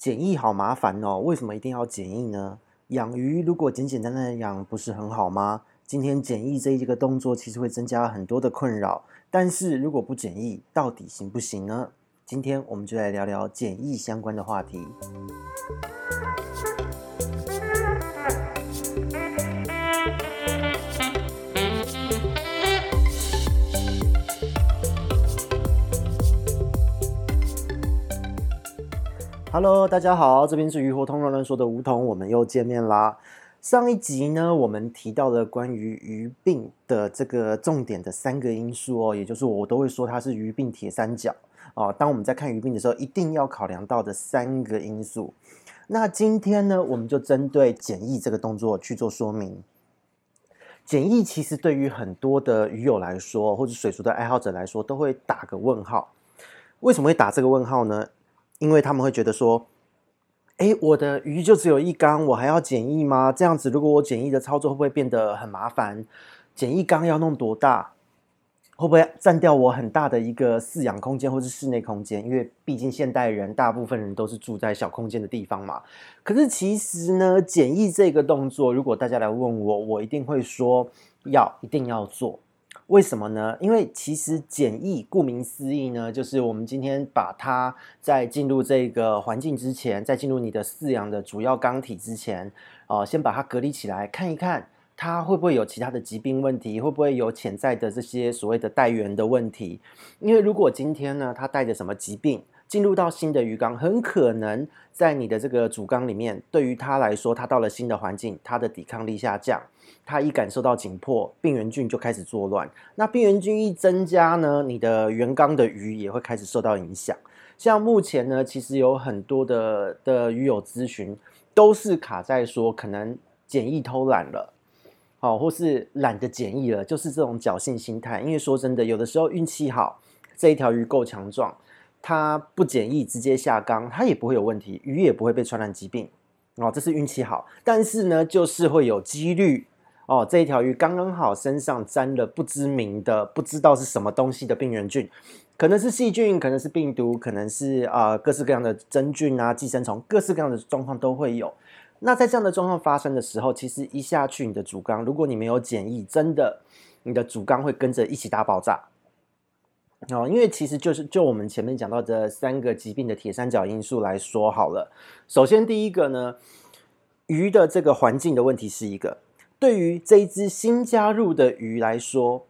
检疫好麻烦哦，为什么一定要检疫呢？养鱼如果简简单单的养，不是很好吗？今天检疫这一个动作，其实会增加很多的困扰。但是如果不检疫，到底行不行呢？今天我们就来聊聊检疫相关的话题。Hello，大家好，这边是鱼活通乱乱说的梧桐，我们又见面啦。上一集呢，我们提到了关于鱼病的这个重点的三个因素哦，也就是我都会说它是鱼病铁三角哦。当我们在看鱼病的时候，一定要考量到的三个因素。那今天呢，我们就针对检疫这个动作去做说明。检疫其实对于很多的鱼友来说，或者水族的爱好者来说，都会打个问号。为什么会打这个问号呢？因为他们会觉得说，诶，我的鱼就只有一缸，我还要检疫吗？这样子，如果我检疫的操作会不会变得很麻烦？检疫缸要弄多大？会不会占掉我很大的一个饲养空间或是室内空间？因为毕竟现代人大部分人都是住在小空间的地方嘛。可是其实呢，检疫这个动作，如果大家来问我，我一定会说要，一定要做。为什么呢？因为其实检疫顾名思义呢，就是我们今天把它在进入这个环境之前，在进入你的饲养的主要缸体之前，呃，先把它隔离起来，看一看它会不会有其他的疾病问题，会不会有潜在的这些所谓的带源的问题。因为如果今天呢，它带着什么疾病进入到新的鱼缸，很可能在你的这个主缸里面，对于它来说，它到了新的环境，它的抵抗力下降。它一感受到紧迫，病原菌就开始作乱。那病原菌一增加呢，你的原缸的鱼也会开始受到影响。像目前呢，其实有很多的的鱼友咨询，都是卡在说可能检疫偷懒了，好，或是懒得检疫了，就是这种侥幸心态。因为说真的，有的时候运气好，这一条鱼够强壮，它不检疫直接下缸，它也不会有问题，鱼也不会被传染疾病。哦，这是运气好，但是呢，就是会有几率。哦，这一条鱼刚刚好身上沾了不知名的、不知道是什么东西的病原菌，可能是细菌，可能是病毒，可能是啊、各式各样的真菌啊、寄生虫，各式各样的状况都会有。那在这样的状况发生的时候，其实一下去你的主缸，如果你没有检疫，真的你的主缸会跟着一起大爆炸。哦，因为其实就是就我们前面讲到的三个疾病的铁三角因素来说好了。首先第一个呢，鱼的这个环境的问题是一个。对于这一只新加入的鱼来说，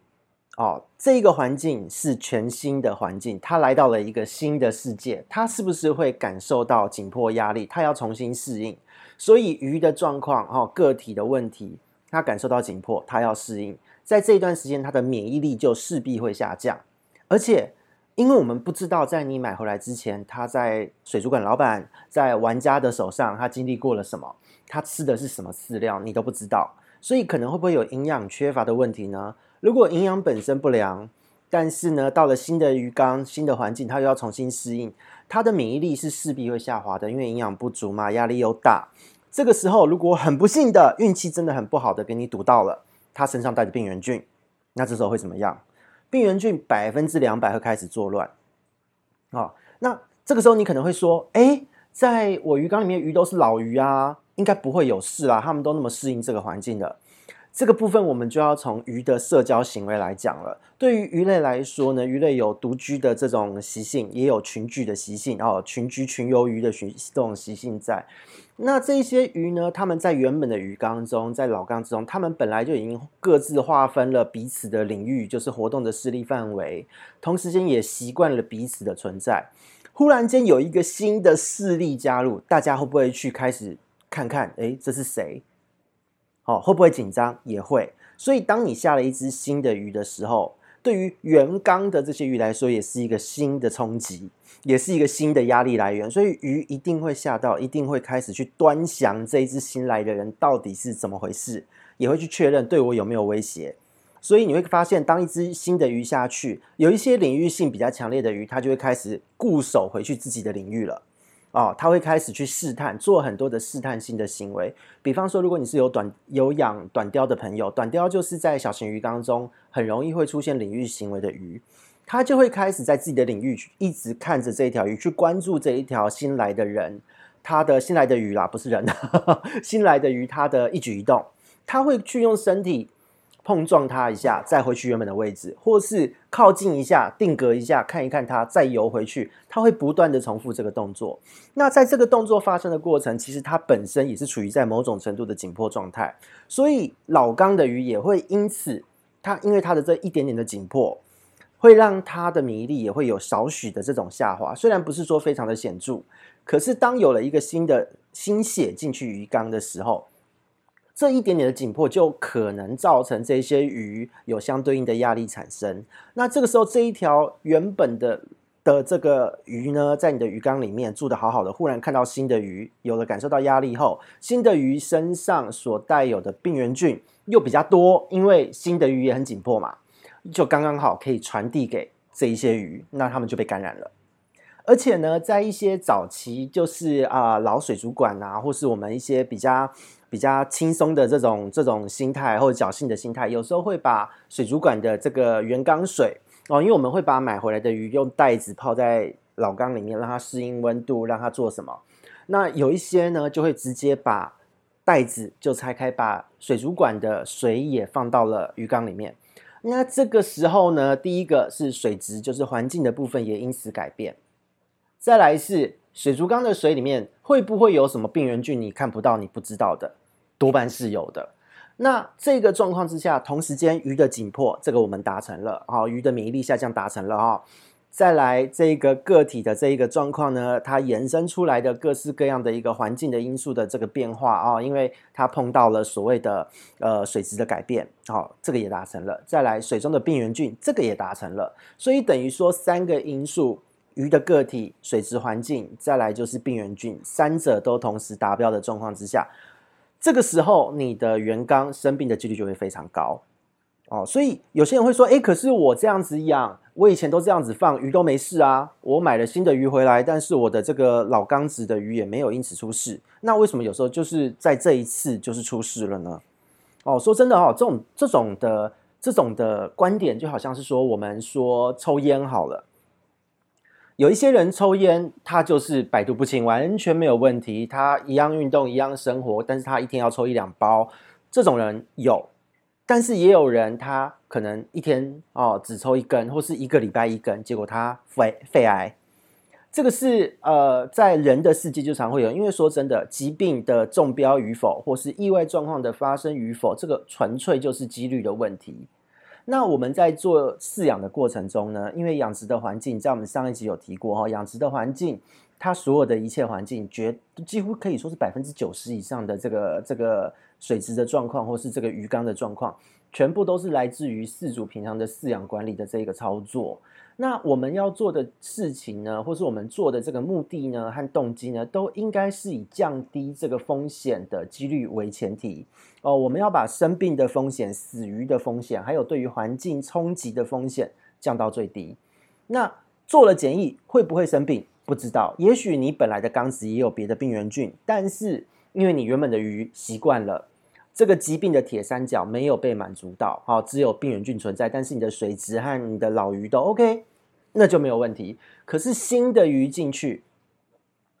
哦，这个环境是全新的环境，它来到了一个新的世界，它是不是会感受到紧迫压力？它要重新适应，所以鱼的状况，哦，个体的问题，它感受到紧迫，它要适应，在这一段时间，它的免疫力就势必会下降，而且，因为我们不知道在你买回来之前，它在水族馆老板、在玩家的手上，他经历过了什么，他吃的是什么饲料，你都不知道。所以可能会不会有营养缺乏的问题呢？如果营养本身不良，但是呢，到了新的鱼缸、新的环境，它又要重新适应，它的免疫力是势必会下滑的，因为营养不足嘛，压力又大。这个时候，如果很不幸的运气真的很不好的给你堵到了，它身上带着病原菌，那这时候会怎么样？病原菌百分之两百会开始作乱。哦，那这个时候你可能会说，哎，在我鱼缸里面鱼都是老鱼啊。应该不会有事啦，他们都那么适应这个环境的。这个部分我们就要从鱼的社交行为来讲了。对于鱼类来说呢，鱼类有独居的这种习性，也有群聚的习性哦，群居群游鱼的习这种习性在。那这些鱼呢，它们在原本的鱼缸中，在老缸之中，它们本来就已经各自划分了彼此的领域，就是活动的势力范围，同时间也习惯了彼此的存在。忽然间有一个新的势力加入，大家会不会去开始？看看，诶，这是谁？哦，会不会紧张？也会。所以，当你下了一只新的鱼的时候，对于原缸的这些鱼来说，也是一个新的冲击，也是一个新的压力来源。所以，鱼一定会吓到，一定会开始去端详这一只新来的人到底是怎么回事，也会去确认对我有没有威胁。所以，你会发现，当一只新的鱼下去，有一些领域性比较强烈的鱼，它就会开始固守回去自己的领域了。哦，他会开始去试探，做很多的试探性的行为。比方说，如果你是有短有养短鲷的朋友，短鲷就是在小型鱼缸中很容易会出现领域行为的鱼，他就会开始在自己的领域一直看着这一条鱼，去关注这一条新来的人，它的新来的鱼啦，不是人，新来的鱼它的一举一动，他会去用身体。碰撞它一下，再回去原本的位置，或是靠近一下，定格一下，看一看它，再游回去，它会不断的重复这个动作。那在这个动作发生的过程，其实它本身也是处于在某种程度的紧迫状态，所以老缸的鱼也会因此，它因为它的这一点点的紧迫，会让它的免疫力也会有少许的这种下滑。虽然不是说非常的显著，可是当有了一个新的新血进去鱼缸的时候。这一点点的紧迫就可能造成这些鱼有相对应的压力产生。那这个时候，这一条原本的的这个鱼呢，在你的鱼缸里面住得好好的，忽然看到新的鱼，有了感受到压力后，新的鱼身上所带有的病原菌又比较多，因为新的鱼也很紧迫嘛，就刚刚好可以传递给这一些鱼，那它们就被感染了。而且呢，在一些早期，就是啊、老水族馆啊，或是我们一些比较。比较轻松的这种这种心态或者侥幸的心态，有时候会把水族馆的这个原缸水哦，因为我们会把买回来的鱼用袋子泡在老缸里面，让它适应温度，让它做什么？那有一些呢，就会直接把袋子就拆开，把水族馆的水也放到了鱼缸里面。那这个时候呢，第一个是水质，就是环境的部分也因此改变。再来是水族缸的水里面会不会有什么病原菌？你看不到，你不知道的。多半是有的。那这个状况之下，同时间鱼的紧迫，这个我们达成了，好，鱼的免疫力下降达成了哈。再来这个个体的这一个状况呢，它延伸出来的各式各样的一个环境的因素的这个变化啊，因为它碰到了所谓的呃水质的改变，好，这个也达成了。再来水中的病原菌，这个也达成了。所以等于说三个因素：鱼的个体、水质环境，再来就是病原菌，三者都同时达标的状况之下。这个时候，你的原缸生病的几率就会非常高哦。所以有些人会说：“诶，可是我这样子养，我以前都这样子放鱼都没事啊。我买了新的鱼回来，但是我的这个老缸子的鱼也没有因此出事。那为什么有时候就是在这一次就是出事了呢？”哦，说真的哦，这种这种的这种的观点，就好像是说我们说抽烟好了。有一些人抽烟，他就是百毒不侵，完全没有问题。他一样运动，一样生活，但是他一天要抽一两包。这种人有，但是也有人他可能一天哦只抽一根，或是一个礼拜一根，结果他肺肺癌。这个是呃在人的世界就常会有，因为说真的，疾病的中标与否，或是意外状况的发生与否，这个纯粹就是几率的问题。那我们在做饲养的过程中呢，因为养殖的环境，在我们上一集有提过哈，养殖的环境，它所有的一切环境，绝几乎可以说是百分之九十以上的这个这个水质的状况，或是这个鱼缸的状况，全部都是来自于饲主平常的饲养管理的这个操作。那我们要做的事情呢，或是我们做的这个目的呢和动机呢，都应该是以降低这个风险的几率为前提哦。我们要把生病的风险、死鱼的风险，还有对于环境冲击的风险降到最低。那做了检疫会不会生病？不知道。也许你本来的缸子也有别的病原菌，但是因为你原本的鱼习惯了。这个疾病的铁三角没有被满足到，好，只有病原菌存在，但是你的水质和你的老鱼都 OK，那就没有问题。可是新的鱼进去，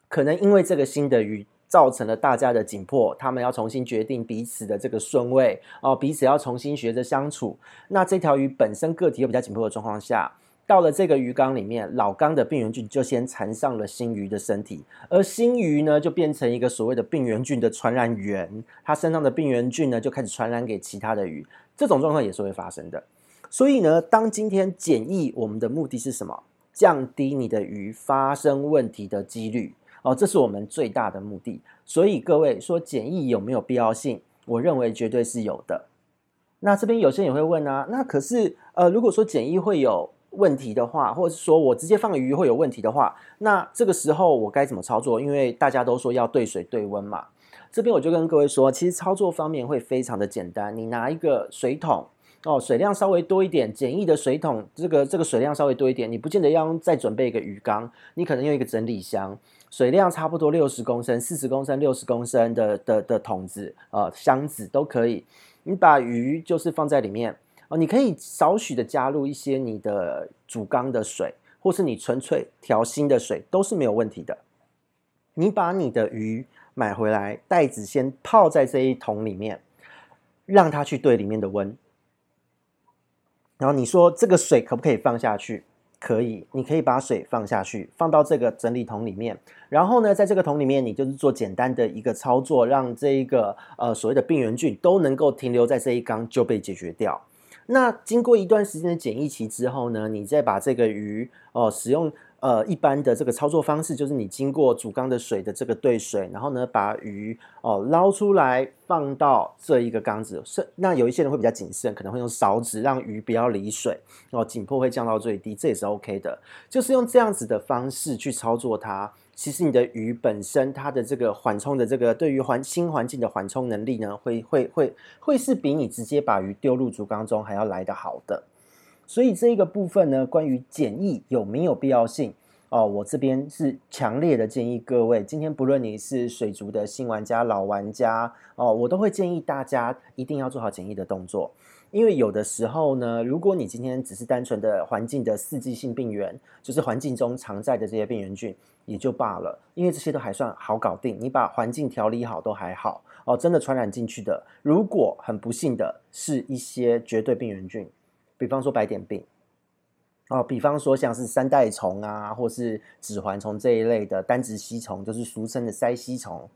可能因为这个新的鱼造成了大家的紧迫，他们要重新决定彼此的这个顺位哦，彼此要重新学着相处。那这条鱼本身个体又比较紧迫的状况下。到了这个鱼缸里面，老缸的病原菌就先缠上了新鱼的身体，而新鱼呢，就变成一个所谓的病原菌的传染源，它身上的病原菌呢，就开始传染给其他的鱼，这种状况也是会发生的。所以呢，当今天检疫，我们的目的是什么？降低你的鱼发生问题的几率哦，这是我们最大的目的。所以各位说检疫有没有必要性？我认为绝对是有的。那这边有些人也会问啊，那可是呃，如果说检疫会有问题的话，或者是说我直接放鱼会有问题的话，那这个时候我该怎么操作？因为大家都说要对水对温嘛。这边我就跟各位说，其实操作方面会非常的简单。你拿一个水桶哦，水量稍微多一点，简易的水桶，这个这个水量稍微多一点，你不见得要再准备一个鱼缸，你可能用一个整理箱，水量差不多六十公升、四十公升、六十公升的的的桶子呃箱子都可以，你把鱼就是放在里面。哦，你可以少许的加入一些你的主缸的水，或是你纯粹调新的水，都是没有问题的。你把你的鱼买回来，袋子先泡在这一桶里面，让它去对里面的温。然后你说这个水可不可以放下去？可以，你可以把水放下去，放到这个整理桶里面。然后呢，在这个桶里面，你就是做简单的一个操作，让这一个呃所谓的病原菌都能够停留在这一缸就被解决掉。那经过一段时间的检疫期之后呢，你再把这个鱼哦、呃、使用。呃，一般的这个操作方式就是你经过主缸的水的这个兑水，然后呢，把鱼哦捞出来放到这一个缸子。是那有一些人会比较谨慎，可能会用勺子让鱼不要离水，哦，紧迫会降到最低，这也是 OK 的。就是用这样子的方式去操作它，其实你的鱼本身它的这个缓冲的这个对于环新环境的缓冲能力呢，会会会会是比你直接把鱼丢入主缸中还要来得好的。所以这一个部分呢，关于检疫有没有必要性哦？我这边是强烈的建议各位，今天不论你是水族的新玩家、老玩家哦，我都会建议大家一定要做好检疫的动作。因为有的时候呢，如果你今天只是单纯的环境的四季性病原，就是环境中常在的这些病原菌也就罢了，因为这些都还算好搞定，你把环境调理好都还好哦。真的传染进去的，如果很不幸的是一些绝对病原菌。比方说白点病，哦，比方说像是三代虫啊，或是指环虫这一类的单殖吸虫，就是俗称的鳃吸虫，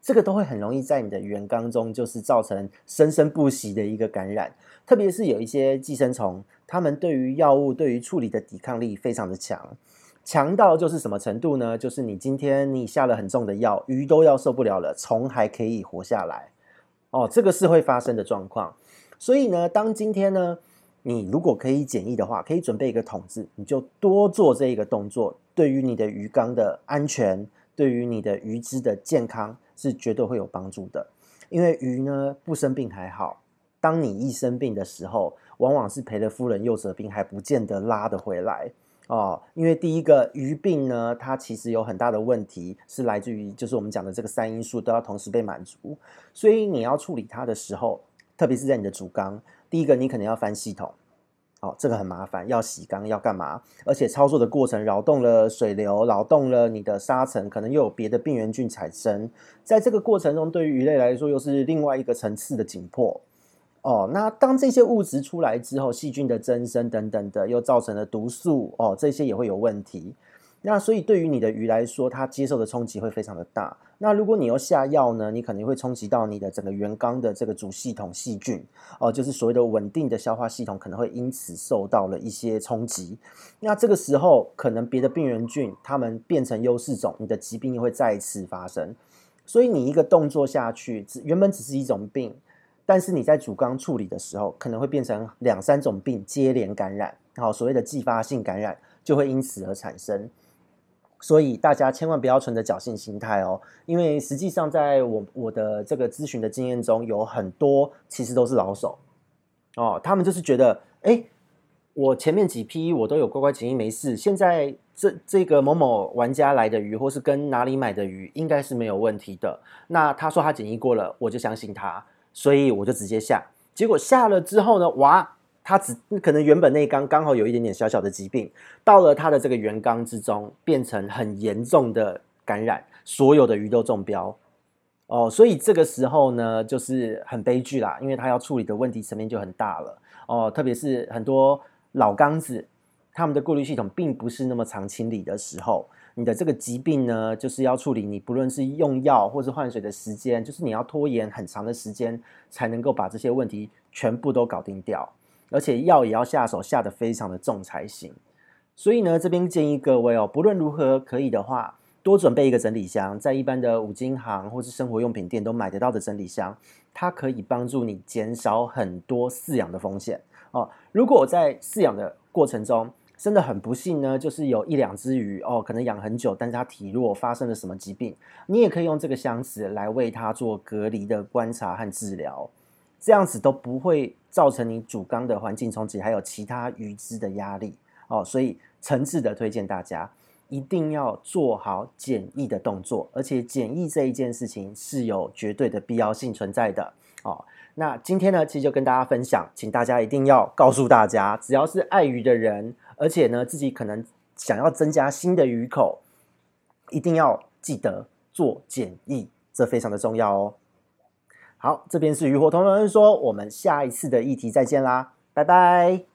这个都会很容易在你的原缸中，就是造成生生不息的一个感染。特别是有一些寄生虫，它们对于药物、对于处理的抵抗力非常的强，强到就是什么程度呢？就是你今天你下了很重的药，鱼都要受不了了，虫还可以活下来。哦，这个是会发生的状况。所以呢，当今天呢，你如果可以简易的话，可以准备一个桶子，你就多做这一个动作。对于你的鱼缸的安全，对于你的鱼只的健康，是绝对会有帮助的。因为鱼呢，不生病还好，当你一生病的时候，往往是赔了夫人又折兵，还不见得拉得回来哦。因为第一个鱼病呢，它其实有很大的问题，是来自于就是我们讲的这个三因素都要同时被满足，所以你要处理它的时候，特别是在你的主缸。第一个，你可能要翻系统，哦，这个很麻烦，要洗缸，要干嘛？而且操作的过程扰动了水流，扰动了你的沙层，可能又有别的病原菌产生。在这个过程中，对于鱼类来说，又是另外一个层次的紧迫。哦，那当这些物质出来之后，细菌的增生等等的，又造成了毒素，哦，这些也会有问题。那所以对于你的鱼来说，它接受的冲击会非常的大。那如果你要下药呢，你可能会冲击到你的整个原缸的这个主系统细菌哦，就是所谓的稳定的消化系统可能会因此受到了一些冲击。那这个时候，可能别的病原菌它们变成优势种，你的疾病又会再次发生。所以你一个动作下去，只原本只是一种病，但是你在主缸处理的时候，可能会变成两三种病接连感染，好，所谓的继发性感染就会因此而产生。所以大家千万不要存着侥幸心态哦，因为实际上在我我的这个咨询的经验中，有很多其实都是老手哦，他们就是觉得，哎，我前面几批我都有乖乖检疫没事，现在这这个某某玩家来的鱼，或是跟哪里买的鱼，应该是没有问题的。那他说他检疫过了，我就相信他，所以我就直接下。结果下了之后呢，哇！它只可能原本那缸刚好有一点点小小的疾病，到了它的这个原缸之中，变成很严重的感染，所有的鱼都中标哦，所以这个时候呢，就是很悲剧啦，因为它要处理的问题层面就很大了哦，特别是很多老缸子，他们的过滤系统并不是那么常清理的时候，你的这个疾病呢，就是要处理，你不论是用药或是换水的时间，就是你要拖延很长的时间，才能够把这些问题全部都搞定掉。而且药也要下手下得非常的重才行，所以呢，这边建议各位哦，不论如何，可以的话，多准备一个整理箱，在一般的五金行或是生活用品店都买得到的整理箱，它可以帮助你减少很多饲养的风险哦。如果我在饲养的过程中真的很不幸呢，就是有一两只鱼哦，可能养很久，但是它体弱，发生了什么疾病，你也可以用这个箱子来为它做隔离的观察和治疗。这样子都不会造成你主缸的环境冲击，还有其他鱼只的压力哦，所以诚挚的推荐大家一定要做好检疫的动作，而且检疫这一件事情是有绝对的必要性存在的哦。那今天呢，其实就跟大家分享，请大家一定要告诉大家，只要是爱鱼的人，而且呢自己可能想要增加新的鱼口，一定要记得做检疫，这非常的重要哦。好，这边是鱼活同仁说，我们下一次的议题再见啦，拜拜。